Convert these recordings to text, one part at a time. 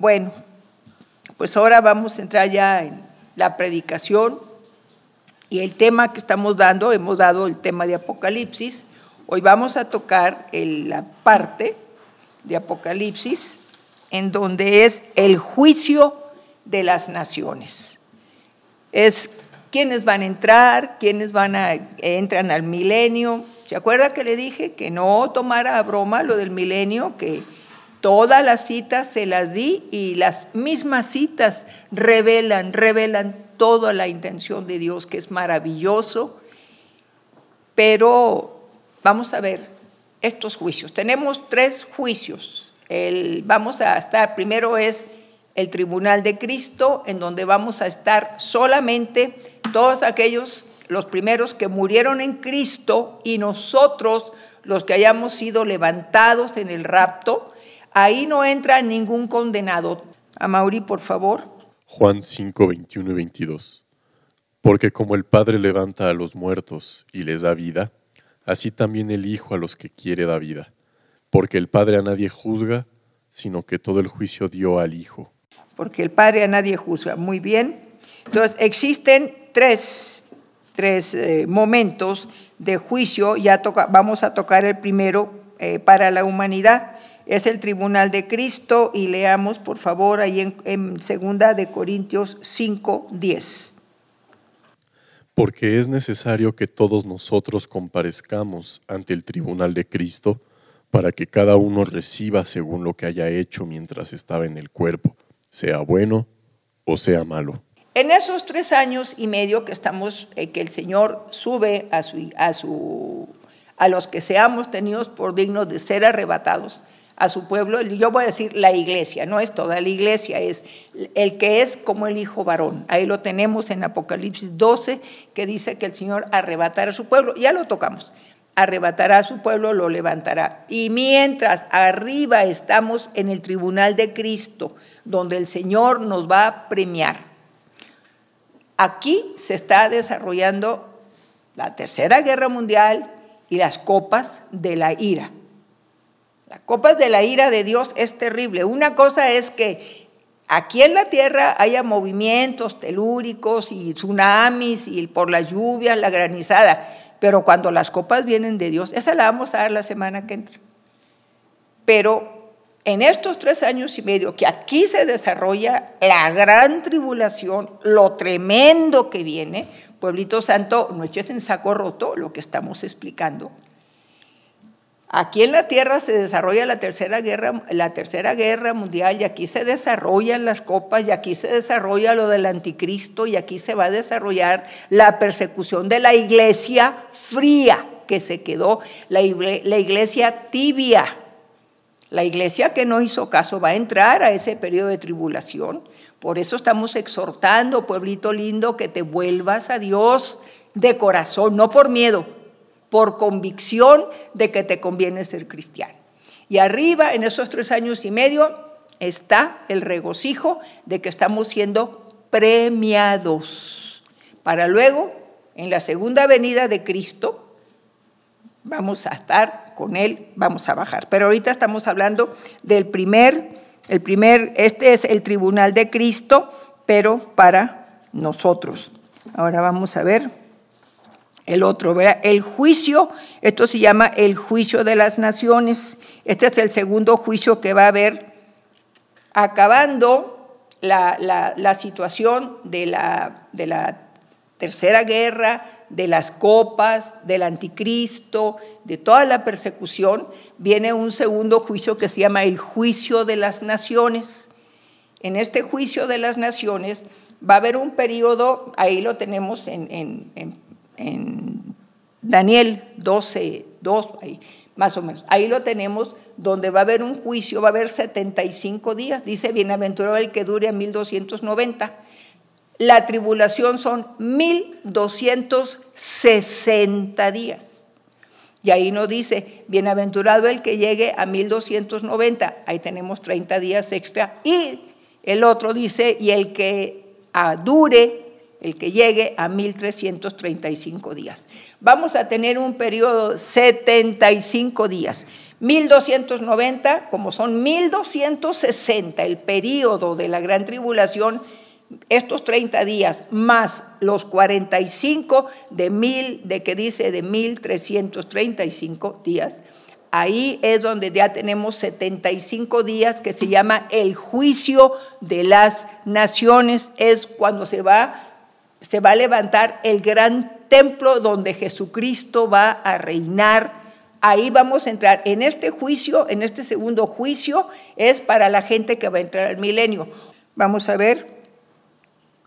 Bueno, pues ahora vamos a entrar ya en la predicación y el tema que estamos dando, hemos dado el tema de Apocalipsis, hoy vamos a tocar la parte de Apocalipsis en donde es el juicio de las naciones. Es quiénes van a entrar, quiénes van a entran al milenio. ¿Se acuerda que le dije que no tomara a broma lo del milenio, que todas las citas se las di y las mismas citas revelan, revelan toda la intención de Dios, que es maravilloso. Pero vamos a ver estos juicios. Tenemos tres juicios. El, vamos a estar, primero es el tribunal de Cristo, en donde vamos a estar solamente todos aquellos, los primeros que murieron en Cristo y nosotros, los que hayamos sido levantados en el rapto, ahí no entra ningún condenado. A Mauri, por favor. Juan 5, 21 y 22. Porque como el Padre levanta a los muertos y les da vida, así también el Hijo a los que quiere da vida. Porque el Padre a nadie juzga, sino que todo el juicio dio al Hijo porque el Padre a nadie juzga. Muy bien. Entonces, existen tres, tres eh, momentos de juicio, ya toca, vamos a tocar el primero eh, para la humanidad, es el tribunal de Cristo y leamos por favor ahí en, en segunda de Corintios 5, 10. Porque es necesario que todos nosotros comparezcamos ante el tribunal de Cristo para que cada uno reciba según lo que haya hecho mientras estaba en el cuerpo sea bueno o sea malo. En esos tres años y medio que estamos, eh, que el Señor sube a, su, a, su, a los que seamos tenidos por dignos de ser arrebatados a su pueblo, yo voy a decir la iglesia, no es toda la iglesia, es el que es como el hijo varón. Ahí lo tenemos en Apocalipsis 12, que dice que el Señor arrebatará a su pueblo, ya lo tocamos arrebatará a su pueblo, lo levantará. Y mientras arriba estamos en el tribunal de Cristo, donde el Señor nos va a premiar. Aquí se está desarrollando la Tercera Guerra Mundial y las copas de la ira. Las copas de la ira de Dios es terrible. Una cosa es que aquí en la tierra haya movimientos telúricos y tsunamis y por las lluvias, la granizada pero cuando las copas vienen de Dios, esa la vamos a dar la semana que entra. Pero en estos tres años y medio que aquí se desarrolla la gran tribulación, lo tremendo que viene, pueblito santo, no eches en saco roto lo que estamos explicando. Aquí en la tierra se desarrolla la tercera guerra, la tercera guerra mundial y aquí se desarrollan las copas y aquí se desarrolla lo del anticristo y aquí se va a desarrollar la persecución de la iglesia fría que se quedó, la, la iglesia tibia. La iglesia que no hizo caso va a entrar a ese periodo de tribulación. Por eso estamos exhortando, pueblito lindo, que te vuelvas a Dios de corazón, no por miedo, por convicción de que te conviene ser cristiano. Y arriba, en esos tres años y medio, está el regocijo de que estamos siendo premiados. Para luego, en la segunda venida de Cristo, vamos a estar con Él, vamos a bajar. Pero ahorita estamos hablando del primer, el primer, este es el tribunal de Cristo, pero para nosotros. Ahora vamos a ver el otro, ¿verdad? El juicio, esto se llama el juicio de las naciones. Este es el segundo juicio que va a haber acabando la, situación de la, de la tercera guerra, de las copas, del anticristo, de toda la persecución, viene un segundo juicio que se llama el juicio de las naciones. En este juicio de las naciones va a haber un periodo, ahí lo tenemos en, en en Daniel 12, 2, ahí, más o menos. Ahí lo tenemos, donde va a haber un juicio, va a haber 75 días. Dice, bienaventurado el que dure a 1290. La tribulación son 1260 días. Y ahí nos dice, bienaventurado el que llegue a 1290. Ahí tenemos 30 días extra. Y el otro dice, y el que dure el que llegue a 1335 días. Vamos a tener un periodo 75 días. 1290, como son 1260 el periodo de la gran tribulación, estos 30 días más los 45 de mil, de que dice de 1335 días, ahí es donde ya tenemos 75 días que se llama el juicio de las naciones, es cuando se va, se va a levantar el gran templo donde Jesucristo va a reinar. Ahí vamos a entrar. En este juicio, en este segundo juicio, es para la gente que va a entrar al milenio. Vamos a ver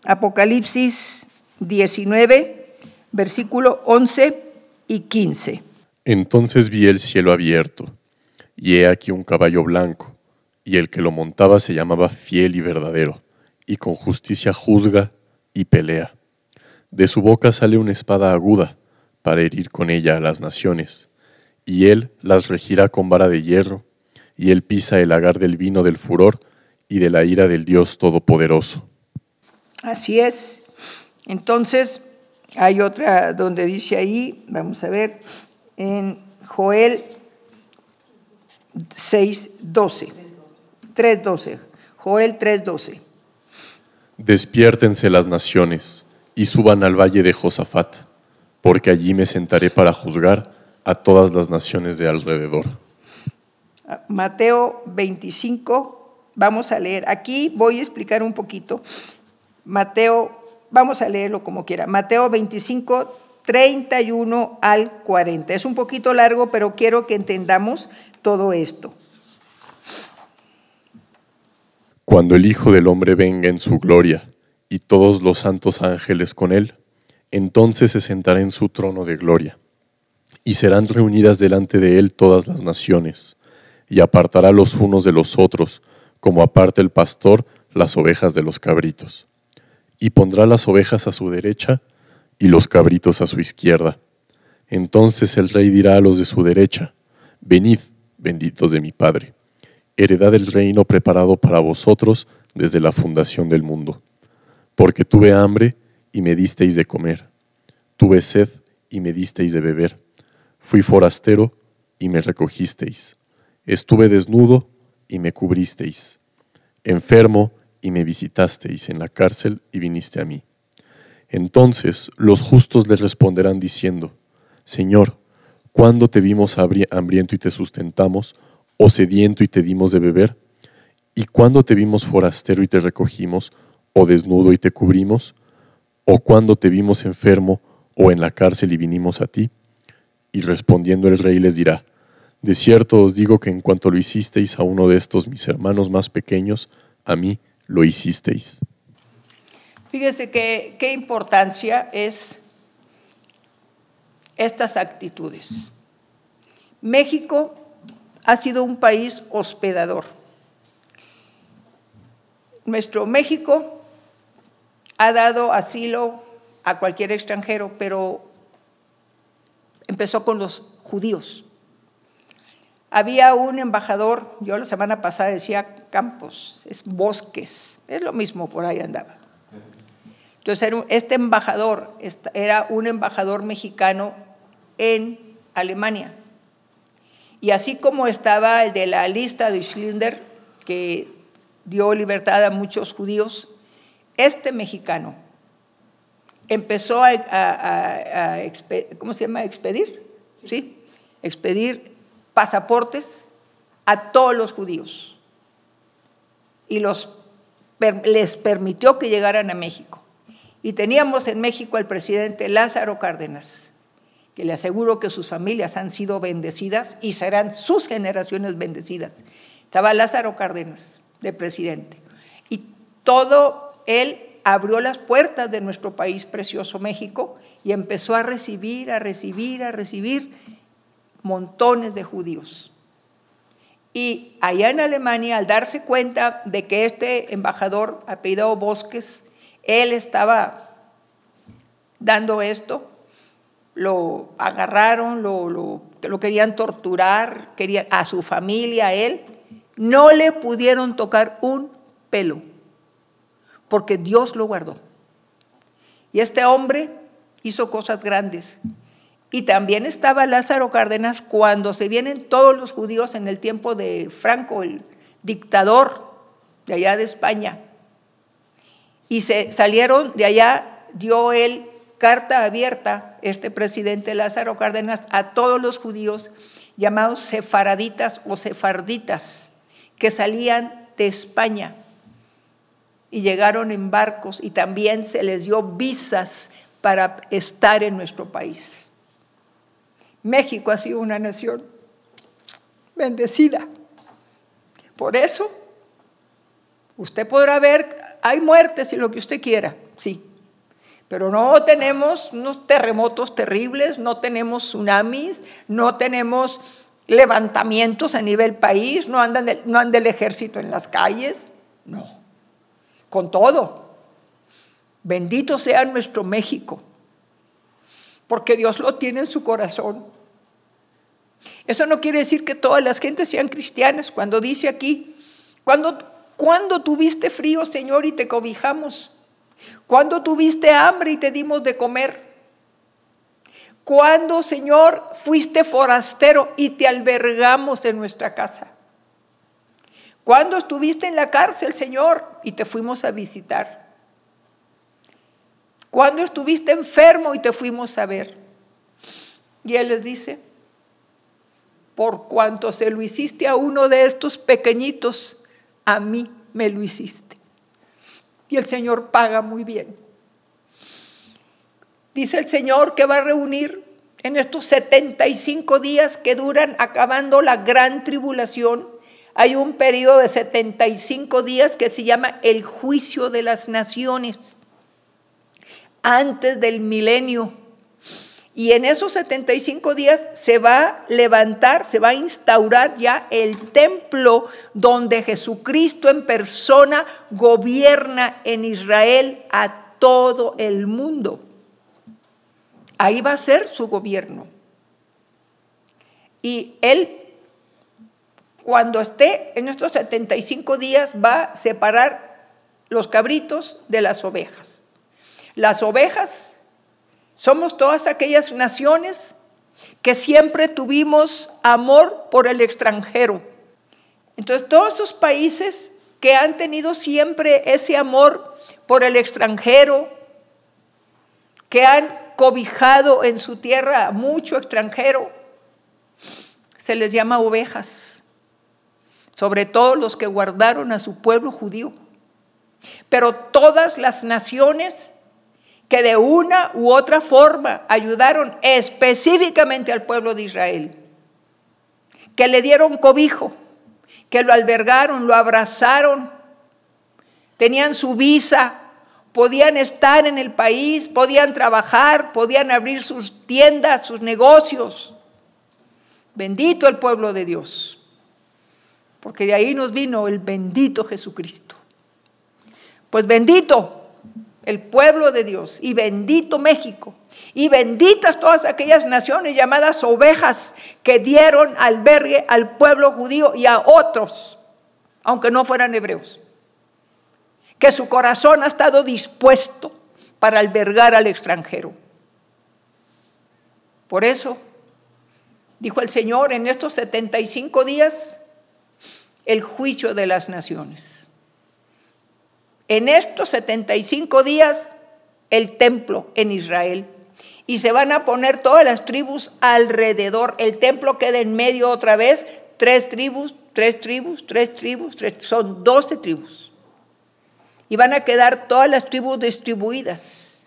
Apocalipsis 19, versículo 11 y 15. Entonces vi el cielo abierto, y he aquí un caballo blanco, y el que lo montaba se llamaba fiel y verdadero, y con justicia juzga y pelea. De su boca sale una espada aguda, para herir con ella a las naciones, y él las regirá con vara de hierro, y él pisa el agar del vino del furor y de la ira del Dios Todopoderoso. Así es. Entonces, hay otra donde dice ahí, vamos a ver, en Joel 6, 12. 3, 12. Joel 3, 12. Despiértense las naciones y suban al valle de Josafat, porque allí me sentaré para juzgar a todas las naciones de alrededor. Mateo 25, vamos a leer. Aquí voy a explicar un poquito. Mateo, vamos a leerlo como quiera. Mateo 25, 31 al 40. Es un poquito largo, pero quiero que entendamos todo esto. Cuando el Hijo del Hombre venga en su gloria y todos los santos ángeles con él, entonces se sentará en su trono de gloria, y serán reunidas delante de él todas las naciones, y apartará los unos de los otros, como aparta el pastor las ovejas de los cabritos. Y pondrá las ovejas a su derecha y los cabritos a su izquierda. Entonces el rey dirá a los de su derecha, Venid, benditos de mi Padre, heredad del reino preparado para vosotros desde la fundación del mundo. Porque tuve hambre y me disteis de comer, tuve sed y me disteis de beber, fui forastero y me recogisteis, estuve desnudo y me cubristeis, enfermo y me visitasteis en la cárcel y viniste a mí. Entonces los justos le responderán diciendo, Señor, ¿cuándo te vimos hambriento y te sustentamos, o sediento y te dimos de beber? ¿Y cuándo te vimos forastero y te recogimos, o desnudo y te cubrimos? ¿O cuándo te vimos enfermo o en la cárcel y vinimos a ti? Y respondiendo el rey les dirá, De cierto os digo que en cuanto lo hicisteis a uno de estos mis hermanos más pequeños, a mí lo hicisteis. Fíjese qué importancia es estas actitudes. México ha sido un país hospedador. Nuestro México ha dado asilo a cualquier extranjero, pero empezó con los judíos. Había un embajador, yo la semana pasada decía campos, es bosques, es lo mismo, por ahí andaba. Entonces, este embajador era un embajador mexicano en Alemania. Y así como estaba el de la lista de Schlinder, que dio libertad a muchos judíos, este mexicano empezó a, ¿cómo se llama? Expedir, ¿sí? Expedir pasaportes a todos los judíos. Y los, les permitió que llegaran a México. Y teníamos en México al presidente Lázaro Cárdenas, que le aseguro que sus familias han sido bendecidas y serán sus generaciones bendecidas. Estaba Lázaro Cárdenas de presidente. Y todo él abrió las puertas de nuestro país precioso México y empezó a recibir, a recibir, a recibir montones de judíos. Y allá en Alemania, al darse cuenta de que este embajador, apellidado Bosques, él estaba dando esto, lo agarraron, lo, lo, querían torturar, querían, a su familia, a él, no le pudieron tocar un pelo, porque Dios lo guardó. Y este hombre hizo cosas grandes. Y también estaba Lázaro Cárdenas cuando se vienen todos los judíos en el tiempo de Franco, el dictador de allá de España. Y se salieron de allá, dio él carta abierta, este presidente Lázaro Cárdenas, a todos los judíos llamados sefaraditas o sefarditas, que salían de España y llegaron en barcos y también se les dio visas para estar en nuestro país. México ha sido una nación bendecida. Por eso, usted podrá ver, hay muertes y lo que usted quiera, sí, pero no tenemos unos terremotos terribles, no tenemos tsunamis, no tenemos levantamientos a nivel país, no, andan no anda el ejército en las calles, no, con todo. Bendito sea nuestro México, porque Dios lo tiene en su corazón. Eso no quiere decir que todas las gentes sean cristianas. Cuando dice aquí, cuando, cuando tuviste frío, Señor, y te cobijamos, cuando tuviste hambre y te dimos de comer? Cuando, Señor, fuiste forastero y te albergamos en nuestra casa? Cuando estuviste en la cárcel, Señor, y te fuimos a visitar? Cuando estuviste enfermo y te fuimos a ver? Y Él les dice, por cuanto se lo hiciste a uno de estos pequeñitos, a mí me lo hiciste y el Señor paga muy bien. Dice el Señor que va a reunir en estos 75 días que duran acabando la gran tribulación. Hay un periodo de 75 días que se llama el juicio de las naciones, antes del milenio. Y en esos 75 días se va a levantar, se va a instaurar ya el templo donde Jesucristo en persona gobierna en Israel a todo el mundo. Ahí va a ser su gobierno. Y él, cuando esté en estos 75 días, va a separar los cabritos de las ovejas. Las ovejas somos todas aquellas naciones que siempre tuvimos amor por el extranjero. Entonces, todos esos países que han tenido siempre ese amor por el extranjero, que han cobijado en su tierra mucho extranjero, se les llama ovejas, sobre todo los que guardaron a su pueblo judío. Pero todas las naciones que de una u otra forma ayudaron específicamente al pueblo de Israel, que le dieron cobijo, que lo albergaron, lo abrazaron, tenían su visa, podían estar en el país, podían trabajar, podían abrir sus tiendas, sus negocios. Bendito el pueblo de Dios, porque de ahí nos vino el bendito Jesucristo. Pues bendito el pueblo de Dios, y bendito México, y benditas todas aquellas naciones llamadas ovejas que dieron albergue al pueblo judío y a otros, aunque no fueran hebreos, que su corazón ha estado dispuesto para albergar al extranjero. Por eso, dijo el Señor, en estos 75 días, el juicio de las naciones en estos 75 días el templo en Israel. Y se van a poner todas las tribus alrededor. El templo queda en medio otra vez. Tres tribus, tres tribus, tres tribus, tres, son doce tribus. Y van a quedar todas las tribus distribuidas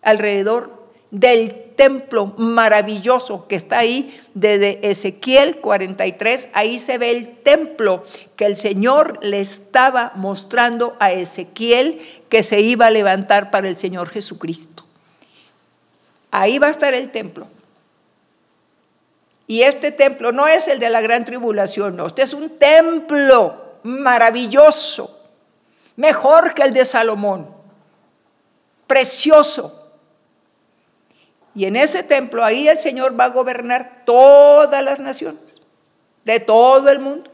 alrededor del templo maravilloso que está ahí desde Ezequiel 43. Ahí se ve el templo que el Señor le estaba mostrando a Ezequiel que se iba a levantar para el Señor Jesucristo. Ahí va a estar el templo. Y este templo no es el de la gran tribulación, no, este es un templo maravilloso, mejor que el de Salomón, precioso y en ese templo, ahí el Señor va a gobernar todas las naciones, de todo el mundo.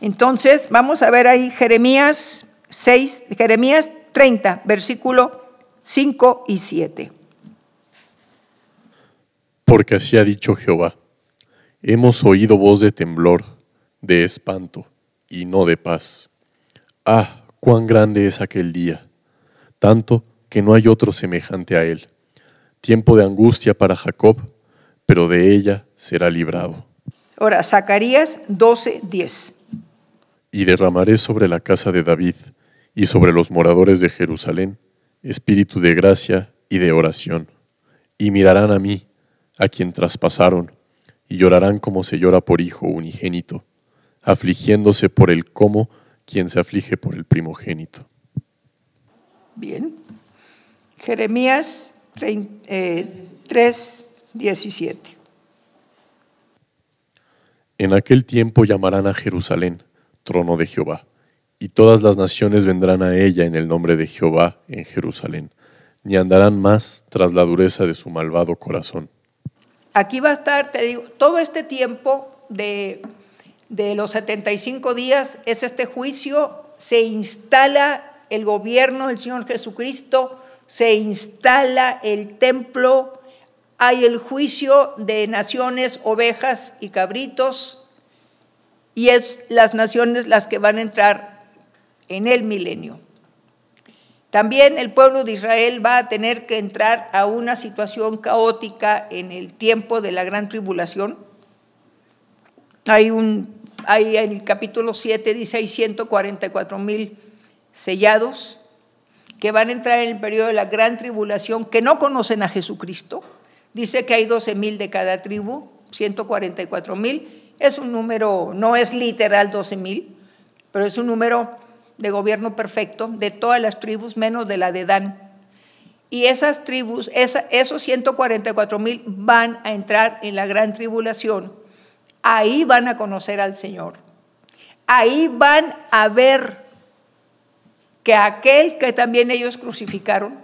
Entonces, vamos a ver ahí Jeremías 6, Jeremías 30, versículo 5 y 7. Porque así ha dicho Jehová, hemos oído voz de temblor, de espanto, y no de paz. Ah, cuán grande es aquel día, tanto que no hay otro semejante a él. Tiempo de angustia para Jacob, pero de ella será librado. Ahora, Zacarías 12, 10. Y derramaré sobre la casa de David y sobre los moradores de Jerusalén espíritu de gracia y de oración. Y mirarán a mí, a quien traspasaron, y llorarán como se llora por hijo unigénito, afligiéndose por el como quien se aflige por el primogénito. Bien. Jeremías 3, 17. Eh, en aquel tiempo llamarán a Jerusalén, trono de Jehová, y todas las naciones vendrán a ella en el nombre de Jehová en Jerusalén, ni andarán más tras la dureza de su malvado corazón. Aquí va a estar, te digo, todo este tiempo de, de los 75 días es este juicio, se instala el gobierno del Señor Jesucristo, se instala el templo, hay el juicio de naciones, ovejas y cabritos, y es las naciones las que van a entrar en el milenio. También el pueblo de Israel va a tener que entrar a una situación caótica en el tiempo de la gran tribulación. Hay un, hay en el capítulo 7 dice hay 144 mil sellados que van a entrar en el periodo de la gran tribulación, que no conocen a Jesucristo. Dice que hay 12 mil de cada tribu, 144 mil. Es un número, no es literal 12 mil, pero es un número de gobierno perfecto de todas las tribus, menos de la de Dan. Y esas tribus, esos 144 mil van a entrar en la gran tribulación. Ahí van a conocer al Señor. Ahí van a ver que aquel que también ellos crucificaron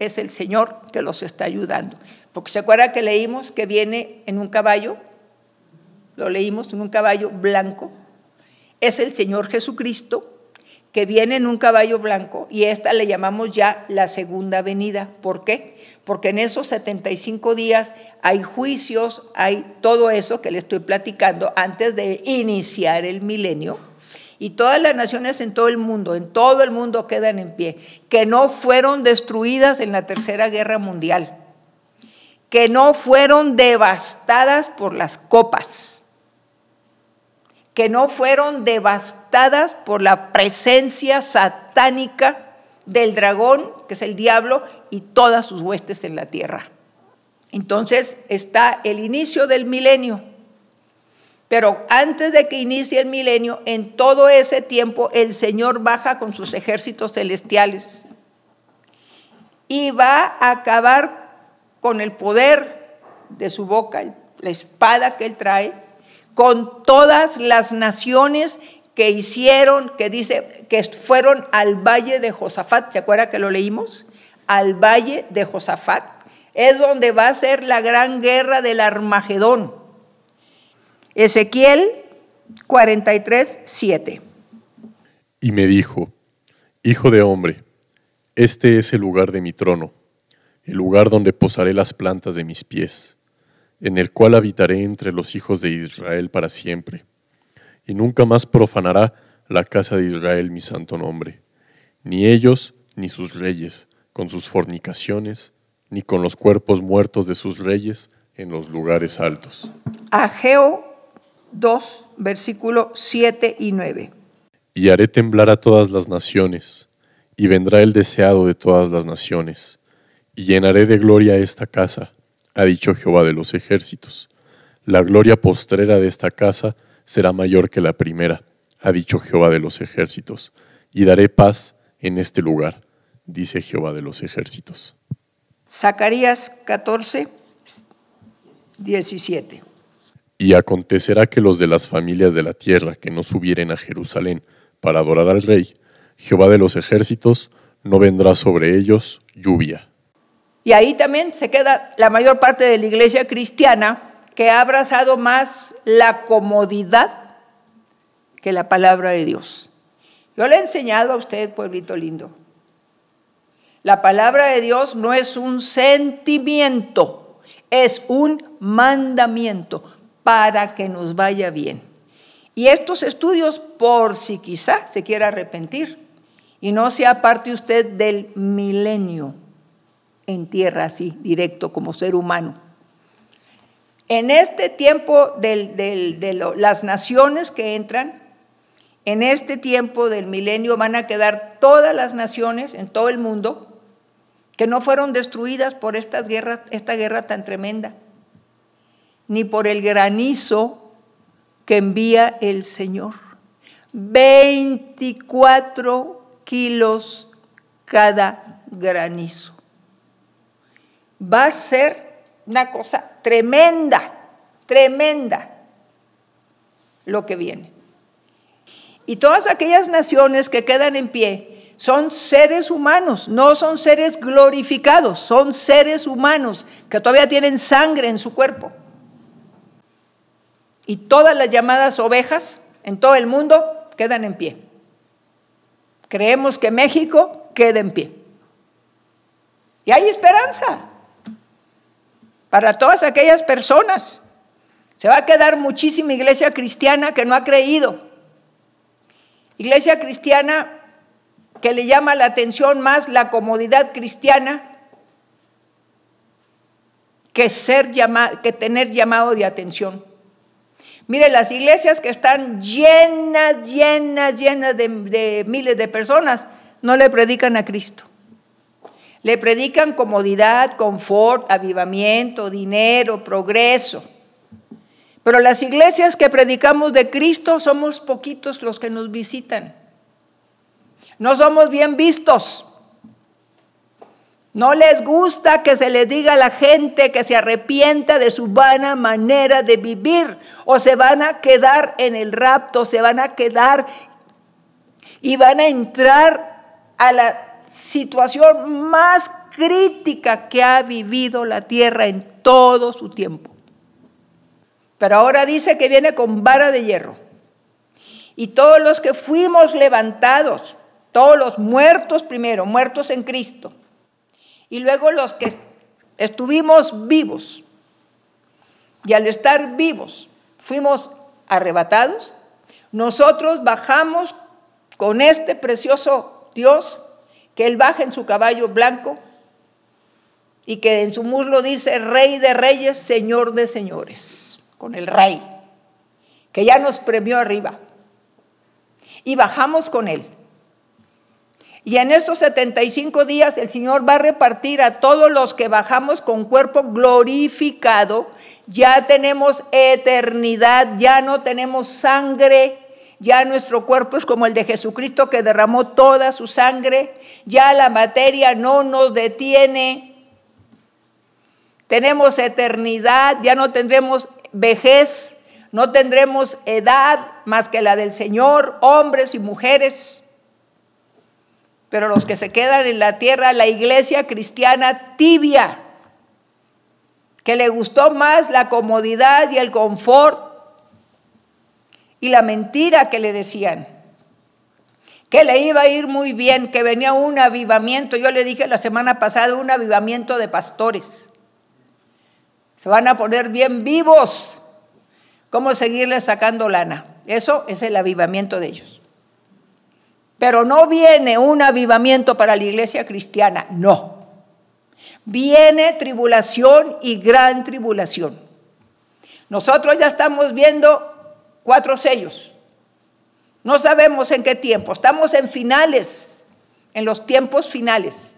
es el Señor que los está ayudando. Porque se acuerda que leímos que viene en un caballo, lo leímos en un caballo blanco, es el Señor Jesucristo que viene en un caballo blanco y esta le llamamos ya la segunda venida. ¿Por qué? Porque en esos 75 días hay juicios, hay todo eso que le estoy platicando antes de iniciar el milenio y todas las naciones en todo el mundo, en todo el mundo quedan en pie, que no fueron destruidas en la Tercera Guerra Mundial, que no fueron devastadas por las copas, que no fueron devastadas por la presencia satánica del dragón, que es el diablo, y todas sus huestes en la tierra. Entonces está el inicio del milenio pero antes de que inicie el milenio, en todo ese tiempo el Señor baja con sus ejércitos celestiales y va a acabar con el poder de su boca, la espada que él trae, con todas las naciones que hicieron, que dice que fueron al valle de Josafat, ¿se acuerda que lo leímos? Al valle de Josafat. Es donde va a ser la gran guerra del Armagedón. Ezequiel 43, 7. Y me dijo, Hijo de hombre, este es el lugar de mi trono, el lugar donde posaré las plantas de mis pies, en el cual habitaré entre los hijos de Israel para siempre, y nunca más profanará la casa de Israel mi santo nombre, ni ellos ni sus reyes, con sus fornicaciones, ni con los cuerpos muertos de sus reyes en los lugares altos. Ageo 2, versículo 7 y 9. Y haré temblar a todas las naciones, y vendrá el deseado de todas las naciones, y llenaré de gloria esta casa, ha dicho Jehová de los ejércitos. La gloria postrera de esta casa será mayor que la primera, ha dicho Jehová de los ejércitos, y daré paz en este lugar, dice Jehová de los ejércitos. Zacarías 14, 17. Y acontecerá que los de las familias de la tierra que no subieren a Jerusalén para adorar al rey, Jehová de los ejércitos, no vendrá sobre ellos lluvia. Y ahí también se queda la mayor parte de la iglesia cristiana que ha abrazado más la comodidad que la palabra de Dios. Yo le he enseñado a usted, pueblito lindo, la palabra de Dios no es un sentimiento, es un mandamiento para que nos vaya bien. Y estos estudios, por si quizá se quiera arrepentir y no sea parte usted del milenio en tierra así, directo como ser humano. En este tiempo de las naciones que entran, en este tiempo del milenio van a quedar todas las naciones en todo el mundo que no fueron destruidas por estas guerras, esta guerra tan tremenda, ni por el granizo que envía el Señor. 24 kilos cada granizo. Va a ser una cosa tremenda, tremenda lo que viene. Y todas aquellas naciones que quedan en pie, son seres humanos, no son seres glorificados, son seres humanos que todavía tienen sangre en su cuerpo. Y todas las llamadas ovejas en todo el mundo quedan en pie. Creemos que México queda en pie. Y hay esperanza para todas aquellas personas. Se va a quedar muchísima iglesia cristiana que no ha creído. Iglesia cristiana que le llama la atención más la comodidad cristiana que, ser que tener llamado de atención. Mire, las iglesias que están llenas, llenas, llenas de, de miles de personas, no le predican a Cristo. Le predican comodidad, confort, avivamiento, dinero, progreso. Pero las iglesias que predicamos de Cristo somos poquitos los que nos visitan. No somos bien vistos. No les gusta que se les diga a la gente que se arrepienta de su vana manera de vivir o se van a quedar en el rapto, se van a quedar y van a entrar a la situación más crítica que ha vivido la tierra en todo su tiempo. Pero ahora dice que viene con vara de hierro. Y todos los que fuimos levantados todos los muertos primero, muertos en Cristo. Y luego los que estuvimos vivos. Y al estar vivos, fuimos arrebatados. Nosotros bajamos con este precioso Dios, que Él baja en su caballo blanco y que en su muslo dice Rey de Reyes, Señor de Señores, con el Rey, que ya nos premió arriba. Y bajamos con Él. Y en estos 75 días el Señor va a repartir a todos los que bajamos con cuerpo glorificado. Ya tenemos eternidad, ya no tenemos sangre, ya nuestro cuerpo es como el de Jesucristo que derramó toda su sangre, ya la materia no nos detiene. Tenemos eternidad, ya no tendremos vejez, no tendremos edad más que la del Señor, hombres y mujeres pero los que se quedan en la tierra, la iglesia cristiana tibia, que le gustó más la comodidad y el confort y la mentira que le decían, que le iba a ir muy bien, que venía un avivamiento, yo le dije la semana pasada, un avivamiento de pastores. Se van a poner bien vivos. ¿Cómo seguirles sacando lana? Eso es el avivamiento de ellos. Pero no viene un avivamiento para la iglesia cristiana, no. Viene tribulación y gran tribulación. Nosotros ya estamos viendo cuatro sellos. No sabemos en qué tiempo. Estamos en finales, en los tiempos finales.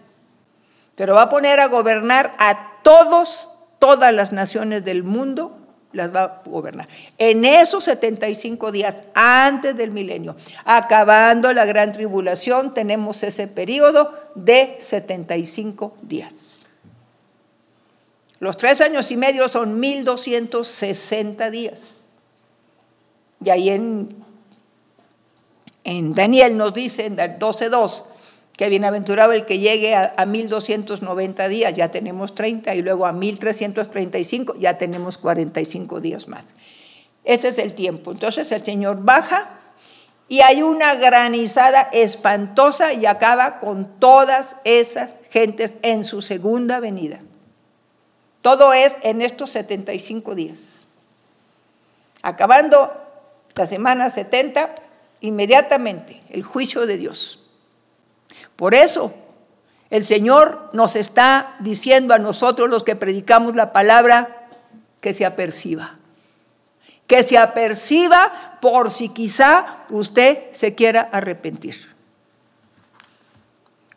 Pero va a poner a gobernar a todos, todas las naciones del mundo las va a gobernar. En esos 75 días antes del milenio, acabando la gran tribulación, tenemos ese periodo de 75 días. Los tres años y medio son 1260 días. Y ahí en, en Daniel nos dice, en 12.2, bienaventurado el que llegue a, a 1290 días, ya tenemos 30, y luego a 1335, ya tenemos 45 días más. Ese es el tiempo. Entonces el Señor baja y hay una granizada espantosa y acaba con todas esas gentes en su segunda venida. Todo es en estos 75 días. Acabando la semana 70, inmediatamente el juicio de Dios. Por eso el Señor nos está diciendo a nosotros los que predicamos la palabra que se aperciba. Que se aperciba por si quizá usted se quiera arrepentir.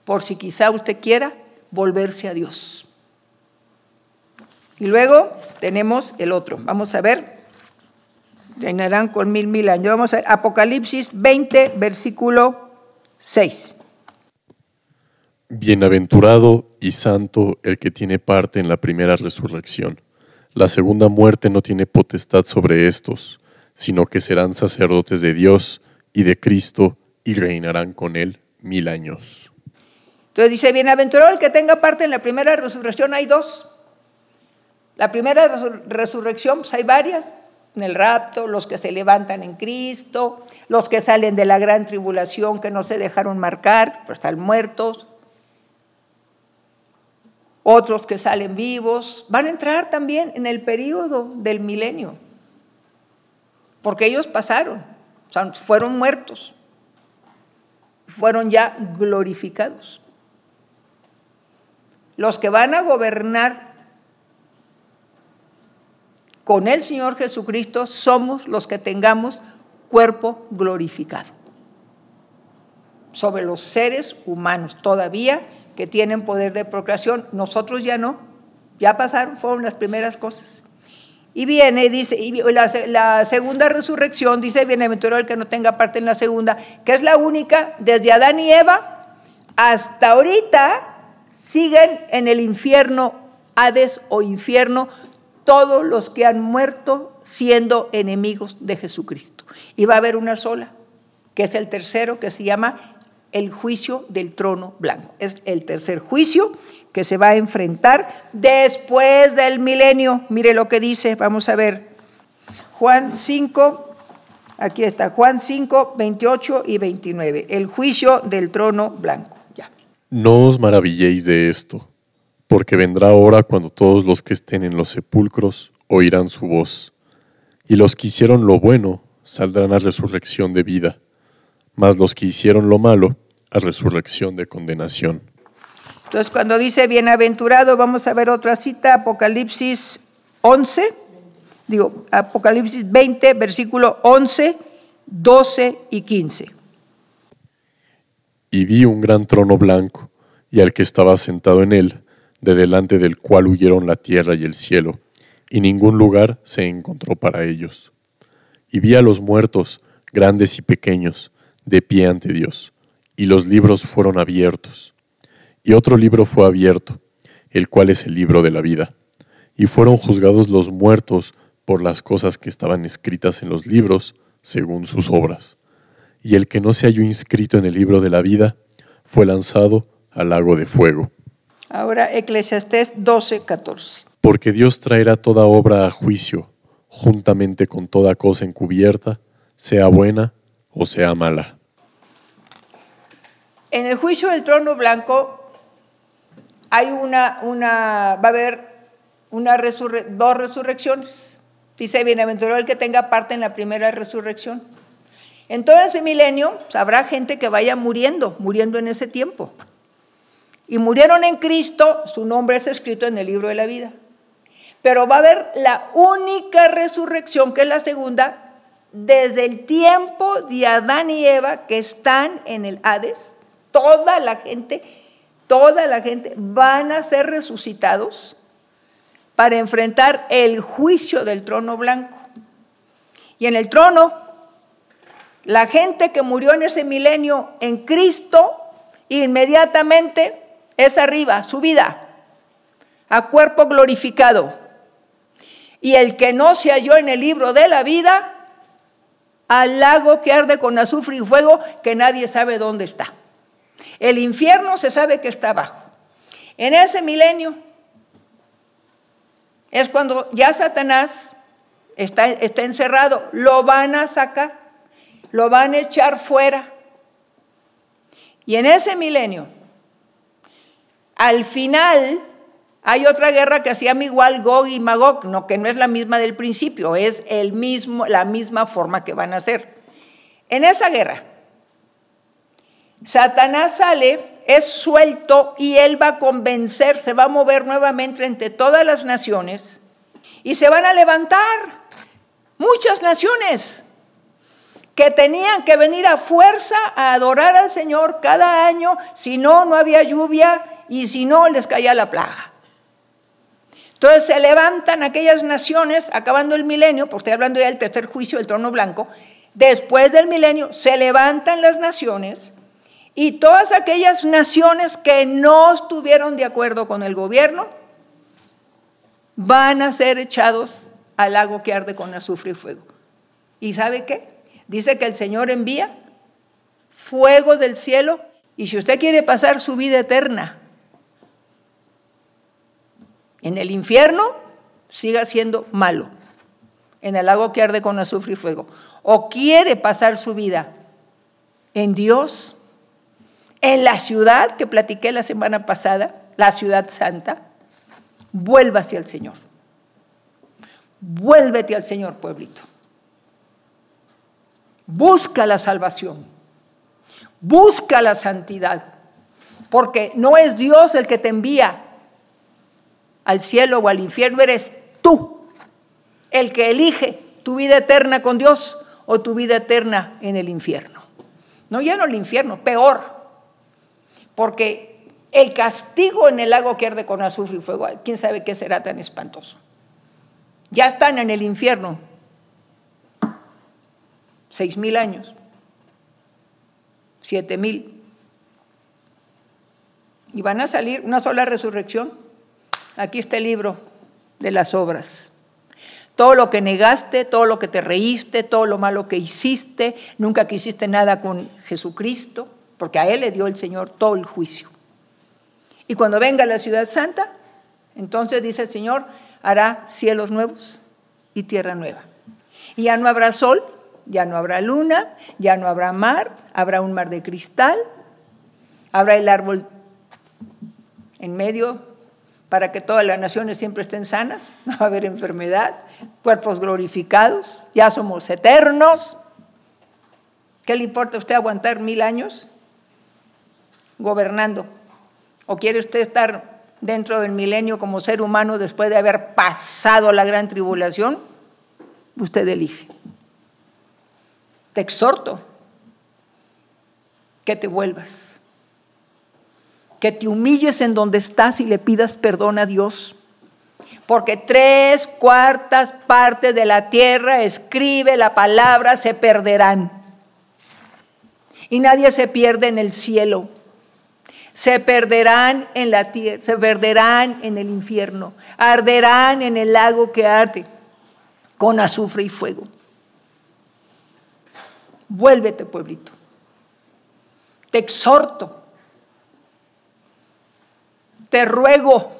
Por si quizá usted quiera volverse a Dios. Y luego tenemos el otro. Vamos a ver. Reinarán con mil mil años. Vamos a ver. Apocalipsis 20, versículo 6. Bienaventurado y santo el que tiene parte en la primera resurrección. La segunda muerte no tiene potestad sobre estos, sino que serán sacerdotes de Dios y de Cristo y reinarán con él mil años. Entonces dice, bienaventurado el que tenga parte en la primera resurrección, hay dos. La primera resurrección, pues hay varias, en el rapto, los que se levantan en Cristo, los que salen de la gran tribulación que no se dejaron marcar, pues están muertos, otros que salen vivos, van a entrar también en el periodo del milenio, porque ellos pasaron, fueron muertos, fueron ya glorificados. Los que van a gobernar con el Señor Jesucristo somos los que tengamos cuerpo glorificado sobre los seres humanos. Todavía que tienen poder de procreación, nosotros ya no, ya pasaron, fueron las primeras cosas. Y viene y dice, y la, la, segunda resurrección, dice, bienaventurado el que no tenga parte en la segunda, que es la única, desde Adán y Eva hasta ahorita, siguen en el infierno, Hades o infierno, todos los que han muerto siendo enemigos de Jesucristo. Y va a haber una sola, que es el tercero, que se llama el juicio del trono blanco. Es el tercer juicio que se va a enfrentar después del milenio. Mire lo que dice, vamos a ver. Juan 5, aquí está, Juan 5, 28 y 29. El juicio del trono blanco. No os maravilléis de esto, porque vendrá hora cuando todos los que estén en los sepulcros oirán su voz, y los que hicieron lo bueno saldrán a resurrección de vida, mas los que hicieron lo malo a resurrección de condenación. Entonces, cuando dice bienaventurado, vamos a ver otra cita, Apocalipsis 11, digo, Apocalipsis 20, versículo 11, 12 y 15. Y vi un gran trono blanco, y al que estaba sentado en él, de delante del cual huyeron la tierra y el cielo, y ningún lugar se encontró para ellos. Y vi a los muertos, grandes y pequeños, de pie ante Dios y los libros fueron abiertos. Y otro libro fue abierto, el cual es el libro de la vida. Y fueron juzgados los muertos por las cosas que estaban escritas en los libros, según sus obras. Y el que no se halló inscrito en el libro de la vida fue lanzado al lago de fuego. Ahora Eclesiastés 12, 14. Porque Dios traerá toda obra a juicio, juntamente con toda cosa encubierta, sea buena o sea mala. En el juicio del trono blanco hay una, va a haber una dos resurrecciones. Dice, bienaventurado el que tenga parte en la primera resurrección. En todo ese milenio pues, habrá gente que vaya muriendo, muriendo en ese tiempo. Y murieron en Cristo, su nombre es escrito en el libro de la vida. Pero va a haber la única resurrección, que es la segunda, desde el tiempo de Adán y Eva que están en el Hades toda la gente, toda la gente van a ser resucitados para enfrentar el juicio del trono blanco. Y en el trono, la gente que murió en ese milenio en Cristo, inmediatamente es arriba, su vida, a cuerpo glorificado. Y el que no se halló en el libro de la vida, al lago que arde con azufre y fuego, que nadie sabe dónde está. El infierno se sabe que está abajo. En ese milenio es cuando ya Satanás está, está encerrado, lo van a sacar, lo van a echar fuera. Y en ese milenio, al final, Hay otra guerra que se igual Gog y Magog, no, que no es la misma del principio, es el mismo, la misma forma que van a ser. En esa guerra, Satanás sale, es suelto y él va a convencer, se va a mover nuevamente entre todas las naciones y se van a levantar muchas naciones que tenían que venir a fuerza a adorar al Señor cada año, si no, no había lluvia y si no, les caía la plaga. Entonces se levantan aquellas naciones, acabando el milenio, porque estoy hablando ya del tercer juicio del trono blanco, después del milenio se levantan las naciones y todas aquellas naciones que no estuvieron de acuerdo con el gobierno van a ser echados al lago que arde con azufre y fuego. ¿Y sabe qué? Dice que el Señor envía fuego del cielo y si usted quiere pasar su vida eterna en el infierno, siga siendo malo, en el lago que arde con azufre y fuego. O quiere pasar su vida en Dios, en la ciudad que platiqué la semana pasada, la ciudad santa, vuelva hacia el Señor. Vuélvete al Señor, pueblito. Busca la salvación. Busca la santidad. Porque no es Dios el que te envía al cielo o al infierno, eres tú el que elige tu vida eterna con Dios o tu vida eterna en el infierno. No ya no el infierno, peor porque el castigo en el lago que arde con azufre y fuego, quién sabe qué será tan espantoso. Ya están en el infierno seis mil años, siete mil, y van a salir una sola resurrección. Aquí está el libro de las obras. Todo lo que negaste, todo lo que te reíste, todo lo malo que hiciste, nunca quisiste nada con Jesucristo, porque a él le dio el Señor todo el juicio. Y cuando venga la ciudad santa, entonces dice el Señor, hará cielos nuevos y tierra nueva. Y ya no habrá sol, ya no habrá luna, ya no habrá mar, habrá un mar de cristal, habrá el árbol en medio para que todas las naciones siempre estén sanas, no va a haber enfermedad, cuerpos glorificados, ya somos eternos. ¿Qué le importa a usted aguantar mil años? Gobernando? ¿O quiere usted estar dentro del milenio como ser humano después de haber pasado la gran tribulación? Usted elige. Te exhorto que te vuelvas, que te humilles en donde estás y le pidas perdón a Dios. Porque tres cuartas partes de la tierra, escribe la palabra, se perderán. Y nadie se pierde en el cielo se perderán en la tierra, se perderán en el infierno, arderán en el lago que arde con azufre y fuego. Vuélvete, pueblito. Te exhorto, te ruego,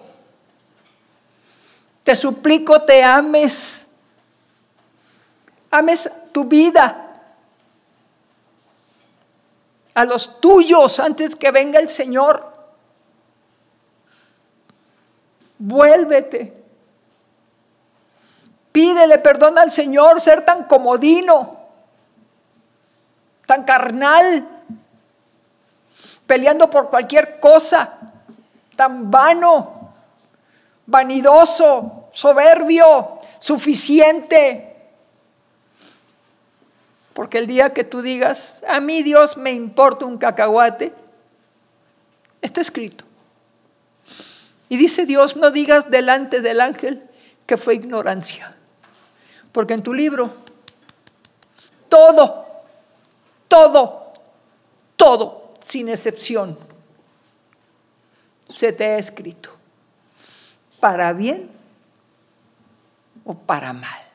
te suplico, te ames, ames tu vida, a los tuyos antes que venga el Señor. Vuélvete. Pídele perdón al Señor ser tan comodino, tan carnal, peleando por cualquier cosa, tan vano, vanidoso, soberbio, suficiente, porque el día que tú digas, a mí Dios me importa un cacahuate, está escrito. Y dice Dios, no digas delante del ángel que fue ignorancia. Porque en tu libro, todo, todo, todo, sin excepción, se te ha escrito. Para bien o para mal.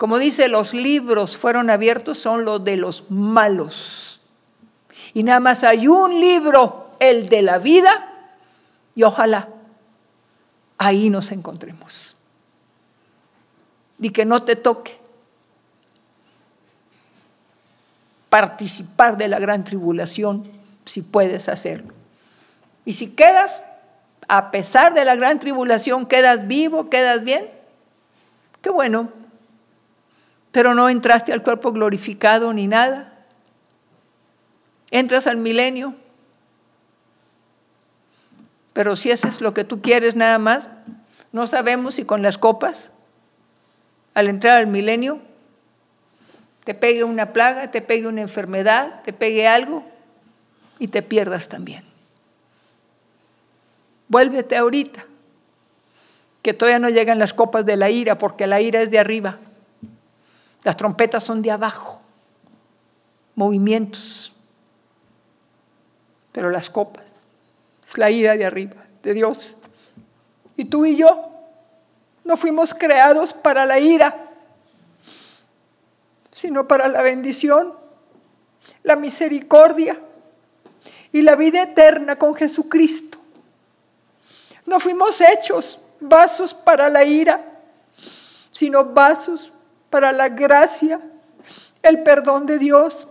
Como dice, los libros fueron abiertos, son los de los malos. Y nada más hay un libro, el de la vida, y ojalá ahí nos encontremos. Y que no te toque participar de la gran tribulación si puedes hacerlo. Y si quedas, a pesar de la gran tribulación, quedas vivo, quedas bien, qué bueno. Pero no entraste al cuerpo glorificado ni nada. Entras al milenio. Pero si eso es lo que tú quieres nada más, no sabemos si con las copas, al entrar al milenio, te pegue una plaga, te pegue una enfermedad, te pegue algo y te pierdas también. Vuélvete ahorita, que todavía no llegan las copas de la ira, porque la ira es de arriba. Las trompetas son de abajo, movimientos. Pero las copas es la ira de arriba, de Dios. Y tú y yo no fuimos creados para la ira, sino para la bendición, la misericordia y la vida eterna con Jesucristo. No fuimos hechos vasos para la ira, sino vasos para la gracia, el perdón de Dios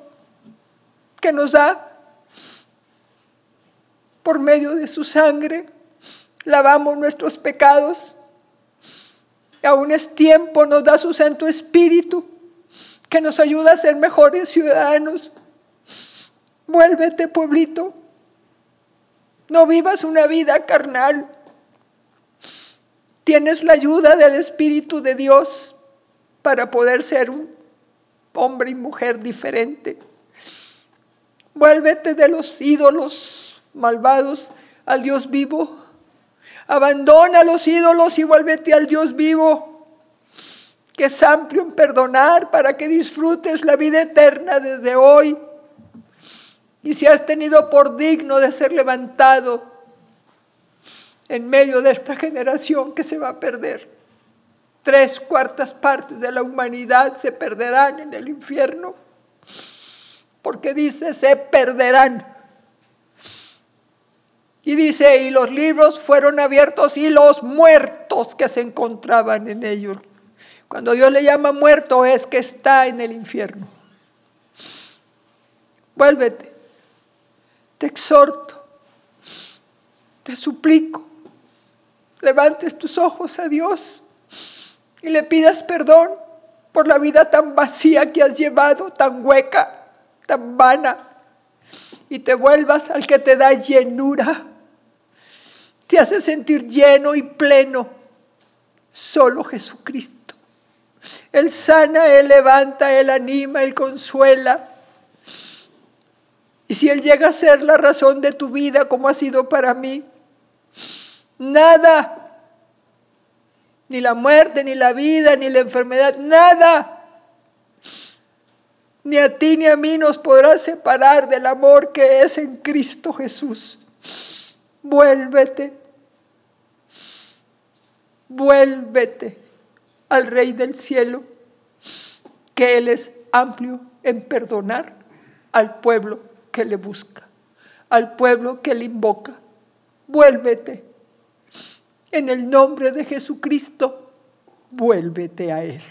que nos da por medio de su sangre. Lavamos nuestros pecados. Y aún es tiempo, nos da su Santo Espíritu que nos ayuda a ser mejores ciudadanos. Vuélvete, pueblito. No vivas una vida carnal tienes la ayuda del Espíritu de Dios para poder ser un hombre y mujer diferente. Vuélvete de los ídolos malvados al Dios vivo. Abandona los ídolos y vuélvete al Dios vivo, que es amplio en perdonar para que disfrutes la vida eterna desde hoy. Y si has tenido por digno de ser levantado en medio de esta generación que se va a perder. Tres cuartas partes de la humanidad se perderán en el infierno, porque dice, se perderán. Y dice, y los libros fueron abiertos y los muertos que se encontraban en ellos. Cuando Dios le llama muerto es que está en el infierno. Vuélvete, te exhorto, te suplico levantes tus ojos a Dios y le pidas perdón por la vida tan vacía que has llevado, tan hueca, tan vana, y te vuelvas al que te da llenura, te hace sentir lleno y pleno, solo Jesucristo. Él sana, Él levanta, Él anima, Él consuela. Y si Él llega a ser la razón de tu vida como ha sido para mí, Nada. Ni la muerte, ni la vida, ni la enfermedad, nada. Ni a ti ni a mí nos podrá separar del amor que es en Cristo Jesús. Vuélvete. Vuélvete al Rey del cielo, que Él es amplio en perdonar al pueblo que le busca, al pueblo que le invoca. Vuélvete en el nombre de Jesucristo, vuélvete a Él.